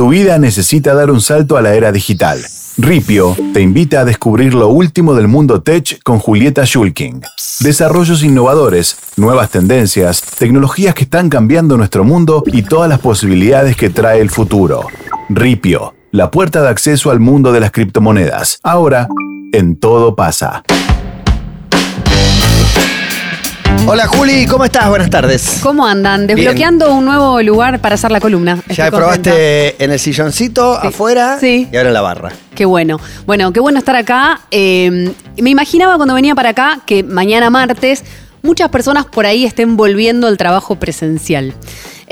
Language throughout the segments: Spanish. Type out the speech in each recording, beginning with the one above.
Tu vida necesita dar un salto a la era digital. Ripio te invita a descubrir lo último del mundo tech con Julieta Schulking. Desarrollos innovadores, nuevas tendencias, tecnologías que están cambiando nuestro mundo y todas las posibilidades que trae el futuro. Ripio, la puerta de acceso al mundo de las criptomonedas. Ahora, en todo pasa. Hola Juli, ¿cómo estás? Buenas tardes. ¿Cómo andan? Desbloqueando un nuevo lugar para hacer la columna. Ya probaste contenta. en el silloncito, Sí. afuera Sí. y ahora en la barra. Qué bueno. Bueno, qué bueno estar acá. Eh, me imaginaba cuando venía para acá que mañana martes muchas personas por ahí estén volviendo al trabajo presencial.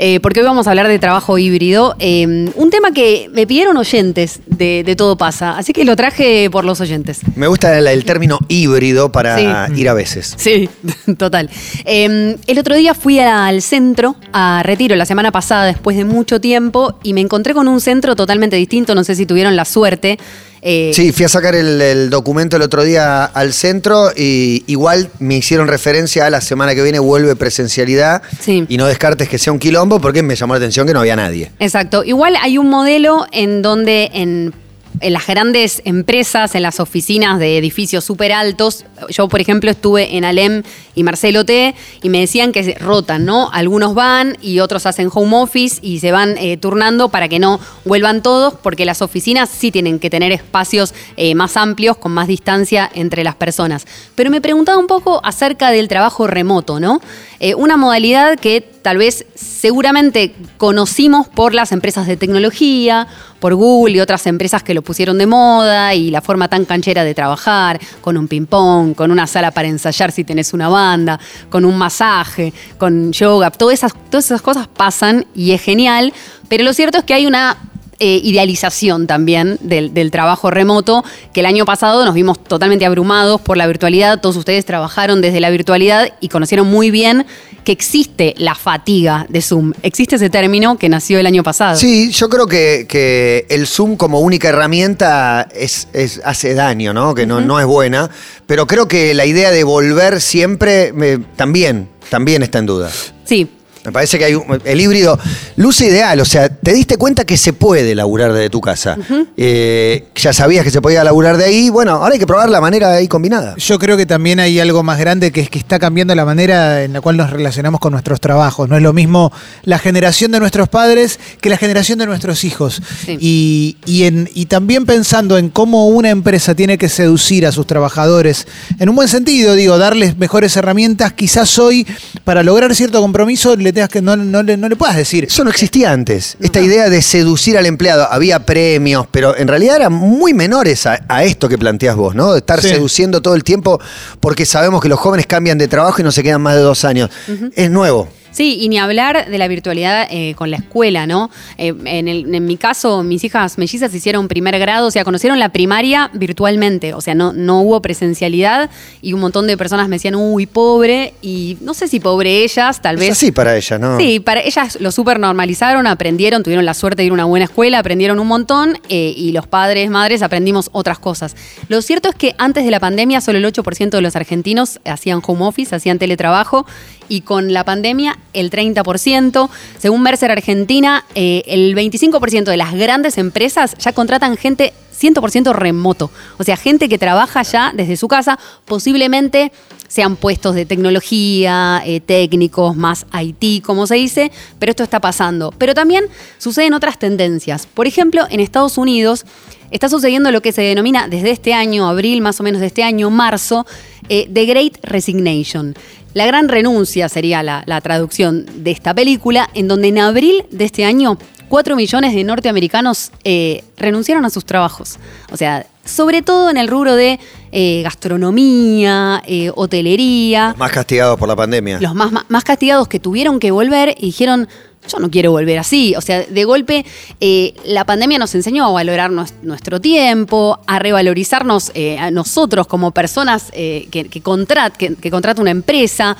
Eh, porque hoy vamos a hablar de trabajo híbrido. eh, un tema que me pidieron oyentes de, de Todo Pasa. Así que lo traje por los oyentes. Me gusta el, el término híbrido para Sí. ir a veces. Sí, total. Eh, el otro día fui al centro, a Retiro, la semana pasada, después de mucho tiempo, y me encontré con un centro totalmente distinto. No sé si tuvieron la suerte. Eh, Sí, fui a sacar el, el documento el otro día al centro y igual me hicieron referencia a la semana que viene vuelve presencialidad Sí. y no descartes que sea un quilombo porque me llamó la atención que no había nadie. Exacto. Igual hay un modelo en donde en, en las grandes empresas, en las oficinas de edificios súper altos, yo por ejemplo estuve en Alem y Marcelo T y me decían que rotan, ¿no? Algunos van y otros hacen home office y se van eh, turnando para que no vuelvan todos, porque las oficinas sí tienen que tener espacios eh, más amplios, con más distancia entre las personas. Pero me preguntaba un poco acerca del trabajo remoto, ¿no? Eh, una modalidad que tal vez seguramente conocimos por las empresas de tecnología, por Google y otras empresas que lo pusieron de moda y la forma tan canchera de trabajar, con un ping-pong, con una sala para ensayar si tenés una banda, con un masaje, con yoga, todas esas, todas esas cosas pasan y es genial, pero lo cierto es que hay una eh, idealización también del, del trabajo remoto, que el año pasado nos vimos totalmente abrumados por la virtualidad, todos ustedes trabajaron desde la virtualidad y conocieron muy bien que existe la fatiga de Zoom. Existe ese término que nació el año pasado. Sí, yo creo que, que el Zoom como única herramienta es, es- hace daño, ¿no? Que no, no es buena. Pero creo que la idea de volver siempre me- también, también está en duda. Sí, Me parece que hay un- el híbrido luce ideal, o sea, te diste cuenta que se puede laburar desde tu casa. Eh, ya sabías que se podía laburar de ahí, bueno, ahora hay que probar la manera ahí combinada. Yo creo que también hay algo más grande que es que está cambiando la manera en la cual nos relacionamos con nuestros trabajos. No es lo mismo la generación de nuestros padres que la generación de nuestros hijos. Sí. Y, y en- y también pensando en cómo una empresa tiene que seducir a sus trabajadores, en un buen sentido, digo, darles mejores herramientas, quizás hoy, para lograr cierto compromiso, le tengas que no, no le, no le puedas decir. Eso no existía antes. Esta idea de seducir al empleado. Había premios, pero en realidad eran muy menores a, a esto que planteas vos, ¿no? De estar Sí. seduciendo todo el tiempo porque sabemos que los jóvenes cambian de trabajo y no se quedan más de dos años. Es nuevo. Sí, y ni hablar de la virtualidad eh, con la escuela, ¿no? Eh, en, el- en mi caso, mis hijas mellizas hicieron primer grado, o sea, conocieron la primaria virtualmente, o sea, no, no hubo presencialidad y un montón de personas me decían, uy, pobre, y no sé si pobre ellas, tal vez... así para ella, ¿no? Sí, para ellas lo súper normalizaron, aprendieron, tuvieron la suerte de ir a una buena escuela, aprendieron un montón eh, y los padres, madres aprendimos otras cosas. Lo cierto es que antes de la pandemia solo el 8% de los argentinos hacían home office, hacían teletrabajo y con la pandemia el 30%. Según Mercer Argentina, eh, el 25% de las grandes empresas ya contratan gente 100% remoto. O sea, gente que trabaja ya desde su casa, posiblemente sean puestos de tecnología, eh, técnicos, más IT, como se dice, pero esto está pasando. Pero también suceden otras tendencias. Por ejemplo, en Estados Unidos está sucediendo lo que se denomina desde este año, abril más o menos de este año, marzo, eh, The Great Resignation. La gran renuncia sería la, la traducción de esta película, en donde en abril de este año 4 millones de norteamericanos eh, renunciaron a sus trabajos. O sea, sobre todo en el rubro de eh, gastronomía, eh, hotelería, Más castigados por la pandemia. los más, más castigados que tuvieron que volver y dijeron, yo no quiero volver así. O sea, de golpe eh, la pandemia nos enseñó a valorar nues- nuestro tiempo, a revalorizarnos eh, a nosotros como personas eh, que, que, contrat- que- que una empresa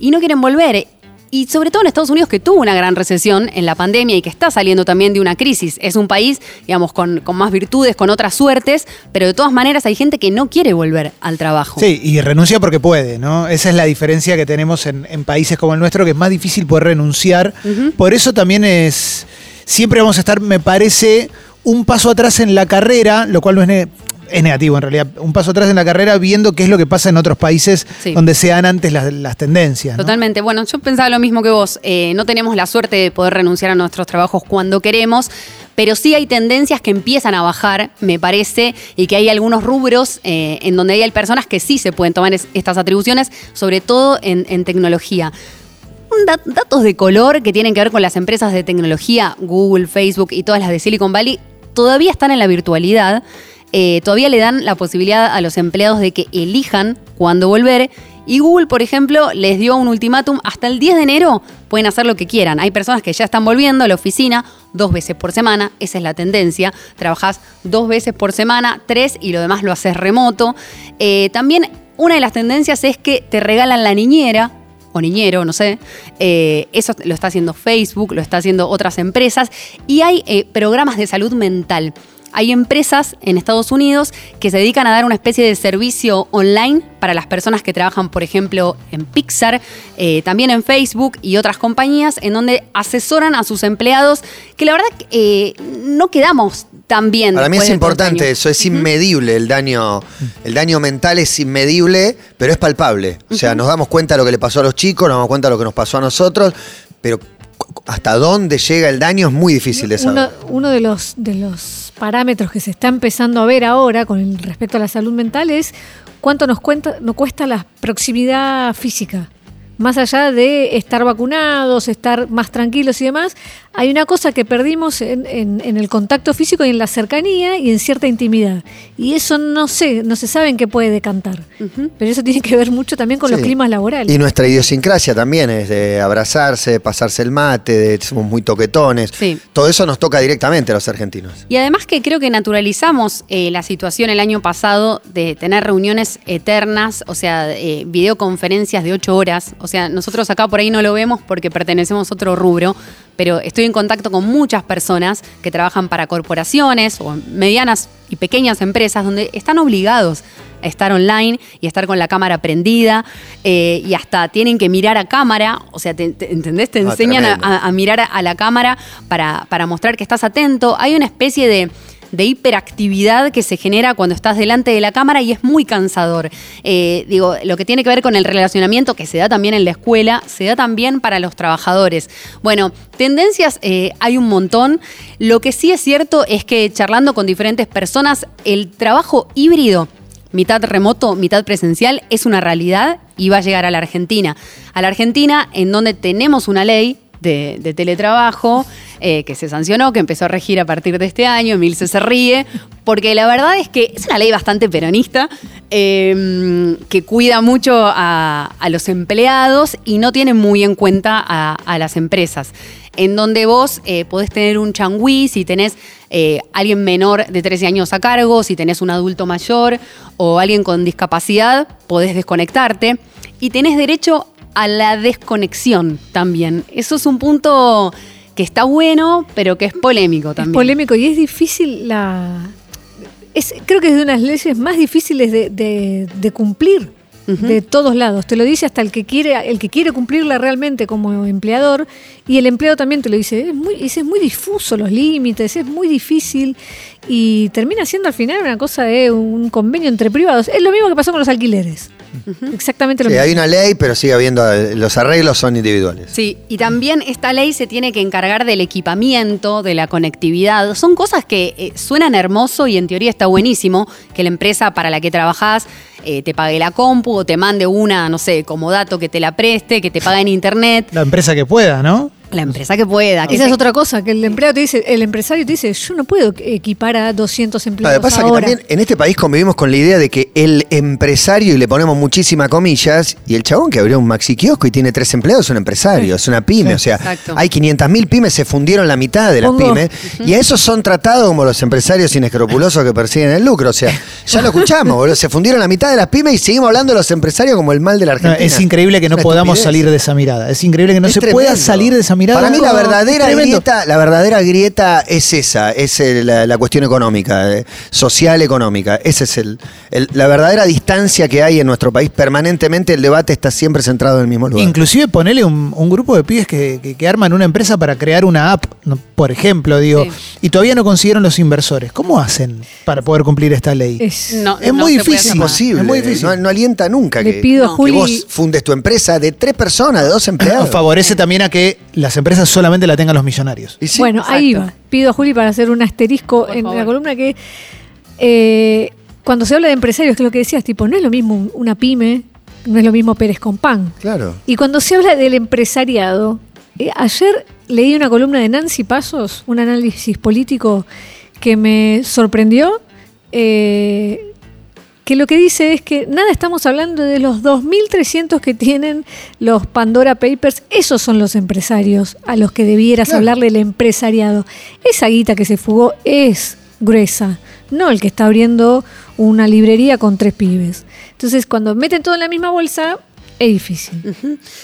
y no quieren volver. Y sobre todo en Estados Unidos, que tuvo una gran recesión en la pandemia y que está saliendo también de una crisis. Es un país, digamos, con, con más virtudes, con otras suertes, pero de todas maneras hay gente que no quiere volver al trabajo. Sí, y renuncia porque puede, ¿no? Esa es la diferencia que tenemos en, en países como el nuestro, que es más difícil poder renunciar. Por eso también es, siempre vamos a estar, me parece, un paso atrás en la carrera, lo cual no es, es negativo en realidad, un paso atrás en la carrera viendo qué es lo que pasa en otros países Sí. donde se dan antes las, las tendencias. ¿no? Totalmente. Bueno, yo pensaba lo mismo que vos. Eh, no tenemos la suerte de poder renunciar a nuestros trabajos cuando queremos, pero sí hay tendencias que empiezan a bajar, me parece, y que hay algunos rubros eh, en donde hay personas que sí se pueden tomar es- estas atribuciones, sobre todo en, en tecnología. Datos de color que tienen que ver con las empresas de tecnología, Google, Facebook y todas las de Silicon Valley, todavía están en la virtualidad. Eh, todavía le dan la posibilidad a los empleados de que elijan cuándo volver. Y Google, por ejemplo, les dio un ultimátum hasta el 10 de enero. Pueden hacer lo que quieran. Hay personas que ya están volviendo a la oficina dos veces por semana. Esa es la tendencia. Trabajás dos veces por semana, tres y lo demás lo haces remoto. Eh, también una de las tendencias es que te regalan la niñera o niñero, no sé. Eh, eso lo está haciendo Facebook, lo está haciendo otras empresas. Y hay programas de salud mental. Hay empresas en Estados Unidos que se dedican a dar una especie de servicio online para las personas que trabajan, por ejemplo, en Pixar, eh, también en Facebook y otras compañías, en donde asesoran a sus empleados, que la verdad eh, no quedamos tan bien. Para mí es importante eso, es inmedible el daño, el daño mental es inmedible, pero es palpable. O sea, nos damos cuenta de lo que le pasó a los chicos, nos damos cuenta de lo que nos pasó a nosotros, pero hasta dónde llega el daño es muy difícil de saber. Uno, uno de, los, de los parámetros que se está empezando a ver ahora con respecto a la salud mental es cuánto nos, cuenta, nos cuesta la proximidad física. Más allá de estar vacunados, estar más tranquilos y demás, hay una cosa que perdimos en, en- en el contacto físico y en la cercanía y en cierta intimidad. Y eso no sé, no se sabe en qué puede decantar. Pero eso tiene que ver mucho también con los climas laborales. Y nuestra idiosincrasia también es de abrazarse, pasarse el mate, de, somos muy toquetones. Sí. Todo eso nos toca directamente a los argentinos. Y además que creo que naturalizamos eh, la situación el año pasado de tener reuniones eternas, o sea, eh, videoconferencias de ocho horas. O sea, nosotros acá por ahí no lo vemos porque pertenecemos a otro rubro, pero estoy en contacto con muchas personas que trabajan para corporaciones o medianas y pequeñas empresas donde están obligados a estar online y a estar con la cámara prendida eh, y hasta tienen que mirar a cámara, o sea, te- te- ¿entendés? Te enseñan a, a- a mirar a, a la cámara para, para mostrar que estás atento. Hay una especie de, de hiperactividad que se genera cuando estás delante de la cámara y es muy cansador. Eh, digo, lo que tiene que ver con el relacionamiento que se da también en la escuela, se da también para los trabajadores. Bueno, tendencias eh, hay un montón. Lo que sí es cierto es que charlando con diferentes personas, el trabajo híbrido mitad remoto, mitad presencial, es una realidad y va a llegar a la Argentina. A la Argentina, en donde tenemos una ley de, de teletrabajo eh, que se sancionó, que empezó a regir a partir de este año, Emilce se ríe, porque la verdad es que es una ley bastante peronista, eh, que cuida mucho a, los empleados y no tiene muy en cuenta a, a las empresas en donde vos eh, podés tener un changüí si tenés eh, alguien menor de 13 años a cargo, si tenés un adulto mayor o alguien con discapacidad, podés desconectarte y tenés derecho a la desconexión también. Eso es un punto que está bueno, pero que es polémico Es también. polémico y es difícil la. Es, creo que es de unas leyes más difíciles de, de- de cumplir de todos lados. Te lo dice hasta el que quiere, el que quiere cumplirla realmente como empleador, y el empleado también te lo dice. Es muy, es, es muy difuso los límites, es muy difícil. Y termina siendo al final una cosa de un convenio entre privados. Es lo mismo que pasó con los alquileres. Exactamente lo Sí, mismo. hay una ley, pero sigue habiendo, eh, los arreglos son individuales. Sí, y también esta ley se tiene que encargar del equipamiento, de la conectividad. Son cosas que eh, suenan hermoso y en teoría está buenísimo que la empresa para la que trabajás eh, te pague la compu o te mande una, no sé, como dato que te la preste, que te pague en internet. La empresa que pueda, ¿no? La empresa que pueda. Que Esa se- es otra cosa, que el empleado te dice, el empresario te dice, yo no puedo equipar a 200 Lo empleados que pasa es que ahora. también en este país convivimos con la idea de que el empresario, y le ponemos muchísimas comillas, y el chabón que abrió un maxi kiosco y tiene tres empleados es un empresario, es una pyme. O sea, Exacto. hay 500.000 pymes, se fundieron la mitad de las Pongo- pymes, y a esos son tratados como los empresarios inescrupulosos que persiguen el lucro. O sea, ya lo escuchamos, boludo, se fundieron la mitad de las pymes y seguimos hablando de los empresarios como el mal de la No, Argentina. es increíble que no podamos estupidez. salir de esa mirada. Es increíble que no Es se pueda salir de esa mirada. Para mí la verdadera tremendo. grieta, la verdadera grieta es esa, es el- la, la cuestión económica, eh, social económica. Esa es el, el- la verdadera distancia que hay en nuestro país. Permanentemente el debate está siempre centrado en el mismo lugar. Inclusive ponele un, un grupo de pibes que, que- que arman una empresa para crear una app. Por ejemplo, digo, Sí. y todavía no consiguieron los inversores. ¿Cómo hacen para poder cumplir esta ley? Es- No, Es no muy difícil. Es nada. imposible. Es muy difícil. No, no alienta nunca Le que, pido que Juli. vos fundes tu empresa de tres personas, de dos empleados. Favorece también a que las empresas solamente la tengan los millonarios. Y sí, bueno, ahí exacto. va. Pido a Juli para hacer un asterisco Por en favor. la columna que eh, cuando se habla de empresarios, que es lo que decías, tipo, no es lo mismo un- una pyme, no es lo mismo Pérez con pan. Claro. Y cuando se habla del empresariado, eh, ayer leí una columna de Nancy Pasos, un análisis político que me sorprendió, eh, que lo que dice es que nada, estamos hablando de los 2.300 que tienen los Pandora Papers, esos son los empresarios a los que debieras Claro. hablarle el empresariado. Esa guita que se fugó es gruesa, no el que está abriendo una librería con tres pibes. Entonces, cuando meten todo en la misma bolsa, es difícil.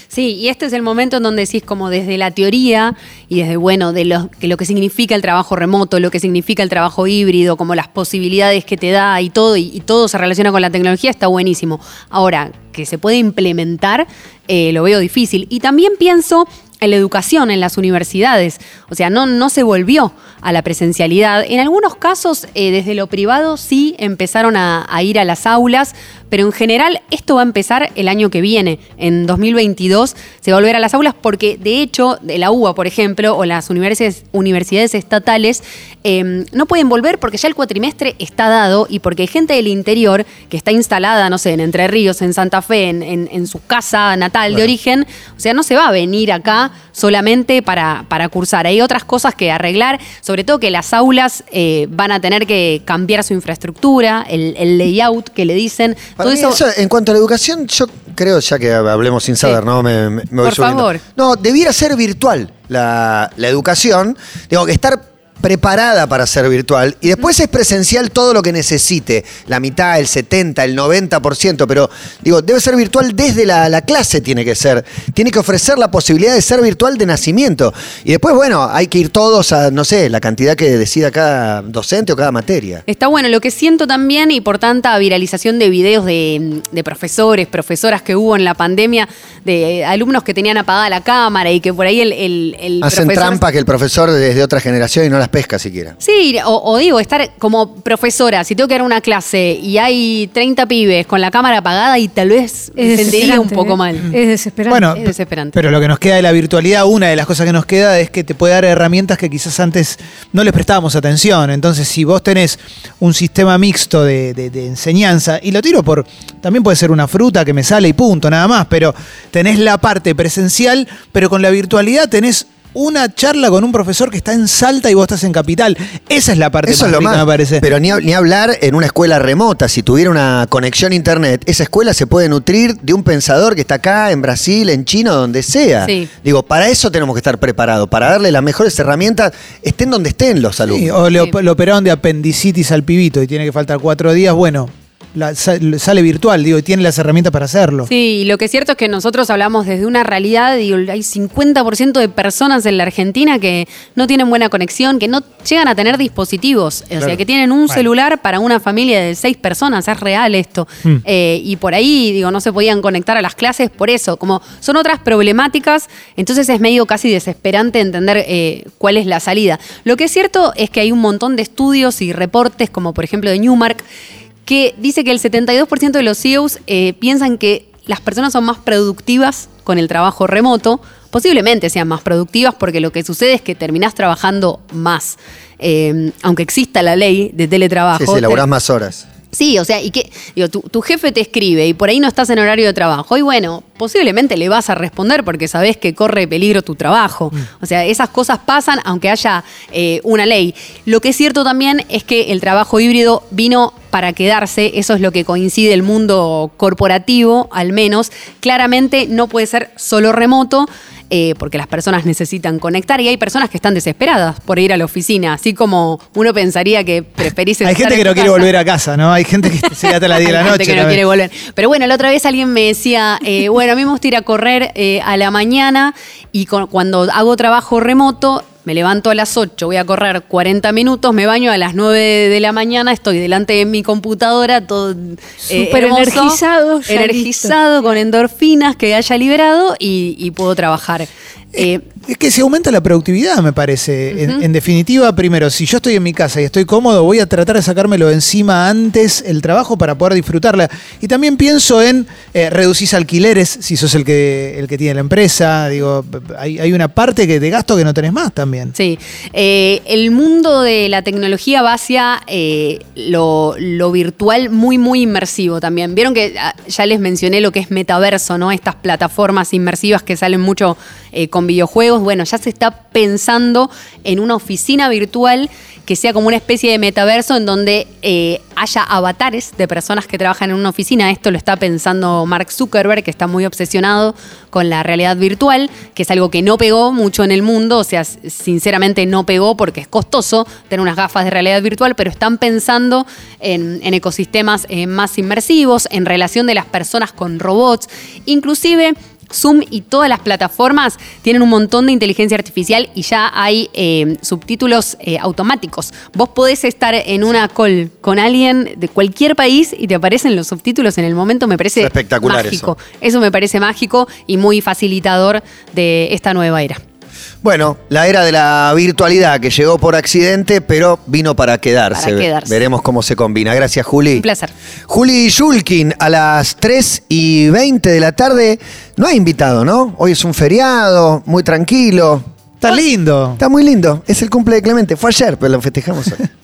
Sí, y este es el momento en donde decís como desde la teoría y desde, bueno, de lo que, lo que significa el trabajo remoto, lo que significa el trabajo híbrido, como las posibilidades que te da y todo, y, todo se relaciona con la tecnología, está buenísimo. Ahora, que se puede implementar, eh, lo veo difícil. Y también pienso en la educación, en las universidades. O sea, no, no se volvió a la presencialidad. En algunos casos, eh, desde lo privado, sí empezaron a ir a las aulas, pero en general esto va a empezar el año que viene. En 2022 se va a volver a las aulas porque, de hecho, de la UBA, por ejemplo, o las universidades, universidades estatales, eh, no pueden volver porque ya el cuatrimestre está dado y porque hay gente del interior que está instalada, no sé, en Entre Ríos, en Santa Fe, en, en- en su casa natal de origen. O sea, no se va a venir acá solamente para, para cursar. Hay otras cosas que arreglar, sobre todo que las aulas eh, van a tener que cambiar su infraestructura, el, el layout que le dicen. Para mí eso, en cuanto a la educación, yo creo, ya que hablemos sin saber, Sí. ¿no? Me voy Por subiendo. favor. No, debiera ser virtual la, la educación. Digo, que estar preparada para ser virtual y después es presencial todo lo que necesite, la mitad, el 70, el 90%, pero digo, debe ser virtual desde la, la clase tiene que ser, tiene que ofrecer la posibilidad de ser virtual de nacimiento y después, bueno, hay que ir todos a, no sé, la cantidad que decida cada docente o cada materia. Está bueno, lo que siento también, y por tanta viralización de videos de, de profesores, profesoras que hubo en la pandemia, de alumnos que tenían apagada la cámara y que por ahí el, el, el Hacen profesor- trampa que el profesor es de otra generación y no las pesca siquiera. Sí, o, o digo, estar como profesora, si tengo que dar una clase y hay 30 pibes con la cámara apagada y tal vez me Es sentiría un poco ¿eh? mal. Es desesperante. Bueno, Es desesperante. Pero lo que nos queda de la virtualidad, una de las cosas que nos queda es que te puede dar herramientas que quizás antes no les prestábamos atención. Entonces, si vos tenés un sistema mixto de, de- de enseñanza, y lo tiro por, también puede ser una fruta que me sale y punto, nada más, pero tenés la parte presencial, pero con la virtualidad tenés una charla con un profesor que está en Salta y vos estás en Capital. Esa es la parte Eso más es lo rica, más. me parece. Pero ni, hab- ni hablar en una escuela remota. Si tuviera una conexión a internet, esa escuela se puede nutrir de un pensador que está acá, en Brasil, en China, donde sea. Sí. Digo, para eso tenemos que estar preparados, para darle las mejores herramientas, estén donde estén los alumnos. Sí, o le, Sí. op- le operaron de apendicitis al pibito y tiene que faltar cuatro días, bueno, la- sa- sale virtual, digo, y tiene las herramientas para hacerlo. Sí, y lo que es cierto es que nosotros hablamos desde una realidad, digo, hay 50% de personas en la Argentina que no tienen buena conexión, que no llegan a tener dispositivos, o sea, que tienen un Bueno. celular para una familia de seis personas, es real esto. Mm. Eh, y por ahí, digo, no se podían conectar a las clases por eso, como son otras problemáticas, entonces es medio casi desesperante entender eh, cuál es la salida. Lo que es cierto es que hay un montón de estudios y reportes, como por ejemplo de Newmark, que dice que el 72% de los CEOs eh, piensan que las personas son más productivas con el trabajo remoto. Posiblemente sean más productivas porque lo que sucede es que terminás trabajando más. Eh, aunque exista la ley de teletrabajo. Sí, sí, laburás más horas. Sí, o sea, y que digo, tu, tu jefe te escribe y por ahí no estás en horario de trabajo. Y bueno, posiblemente le vas a responder porque sabes que corre peligro tu trabajo. O sea, esas cosas pasan aunque haya eh, una ley. Lo que es cierto también es que el trabajo híbrido vino para quedarse. Eso es lo que coincide el mundo corporativo, al menos. Claramente no puede ser solo remoto. Eh, porque las personas necesitan conectar y hay personas que están desesperadas por ir a la oficina, así como uno pensaría que preferís Hay gente en que no quiere volver a casa, ¿no? Hay gente que se queda hasta las 10 de la Hay noche. gente que no quiere volver. Pero bueno, la otra vez alguien me decía, eh, bueno, a mí me gusta ir a correr eh, a la mañana y con- cuando hago trabajo remoto, me levanto a las 8, voy a correr 40 minutos, me baño a las 9 de la mañana, estoy delante de mi computadora, todo eh, hermoso, energizado, energizado con endorfinas que haya liberado y, y puedo trabajar. Eh, Es que se aumenta la productividad, me parece. En- en, definitiva, primero, si yo estoy en mi casa y estoy cómodo, voy a tratar de sacármelo de encima antes el trabajo para poder disfrutarla. Y también pienso en eh, reducís alquileres, si sos el que, el que tiene la empresa. Digo, hay, hay una parte que, de gasto que no tenés más también. Sí, Eh, el mundo de la tecnología va hacia eh, lo, lo virtual muy, muy inmersivo también. Vieron que ah, ya les mencioné lo que es metaverso, ¿no? Estas plataformas inmersivas que salen mucho eh, con videojuegos. Bueno, ya se está pensando en una oficina virtual que sea como una especie de metaverso en donde eh, haya avatares de personas que trabajan en una oficina. Esto lo está pensando Mark Zuckerberg, que está muy obsesionado con la realidad virtual, que es algo que no pegó mucho en el mundo. O sea, sinceramente no pegó porque es costoso tener unas gafas de realidad virtual, pero están pensando en, en ecosistemas eh, más inmersivos, en relación de las personas con robots, inclusive... Zoom y todas las plataformas tienen un montón de inteligencia artificial y ya hay eh, subtítulos eh, automáticos. Vos podés estar en una call con alguien de cualquier país y te aparecen los subtítulos en el momento. Me parece Es espectacular mágico. Eso me parece mágico y muy facilitador de esta nueva era. Bueno, la era de la virtualidad que llegó por accidente, pero vino para quedarse. Para quedarse. Veremos cómo se combina. Gracias, Juli. Un placer. Juli Shulkin, a las 3 y 20 de la tarde. No hay invitado, ¿no? Hoy es un feriado, muy tranquilo. Está lindo. Está muy lindo. Es el cumple de Clemente. Fue ayer, pero lo festejamos hoy.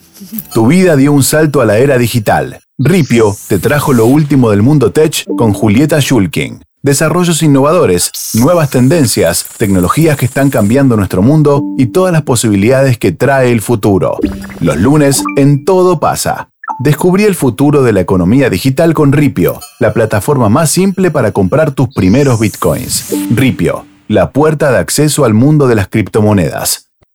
Tu vida dio un salto a la era digital. Ripio te trajo lo último del mundo tech con Julieta Schulking. Desarrollos innovadores, nuevas tendencias, tecnologías que están cambiando nuestro mundo y todas las posibilidades que trae el futuro. Los lunes en Todo pasa. Descubrí el futuro de la economía digital con Ripio, la plataforma más simple para comprar tus primeros bitcoins. Ripio, la puerta de acceso al mundo de las criptomonedas.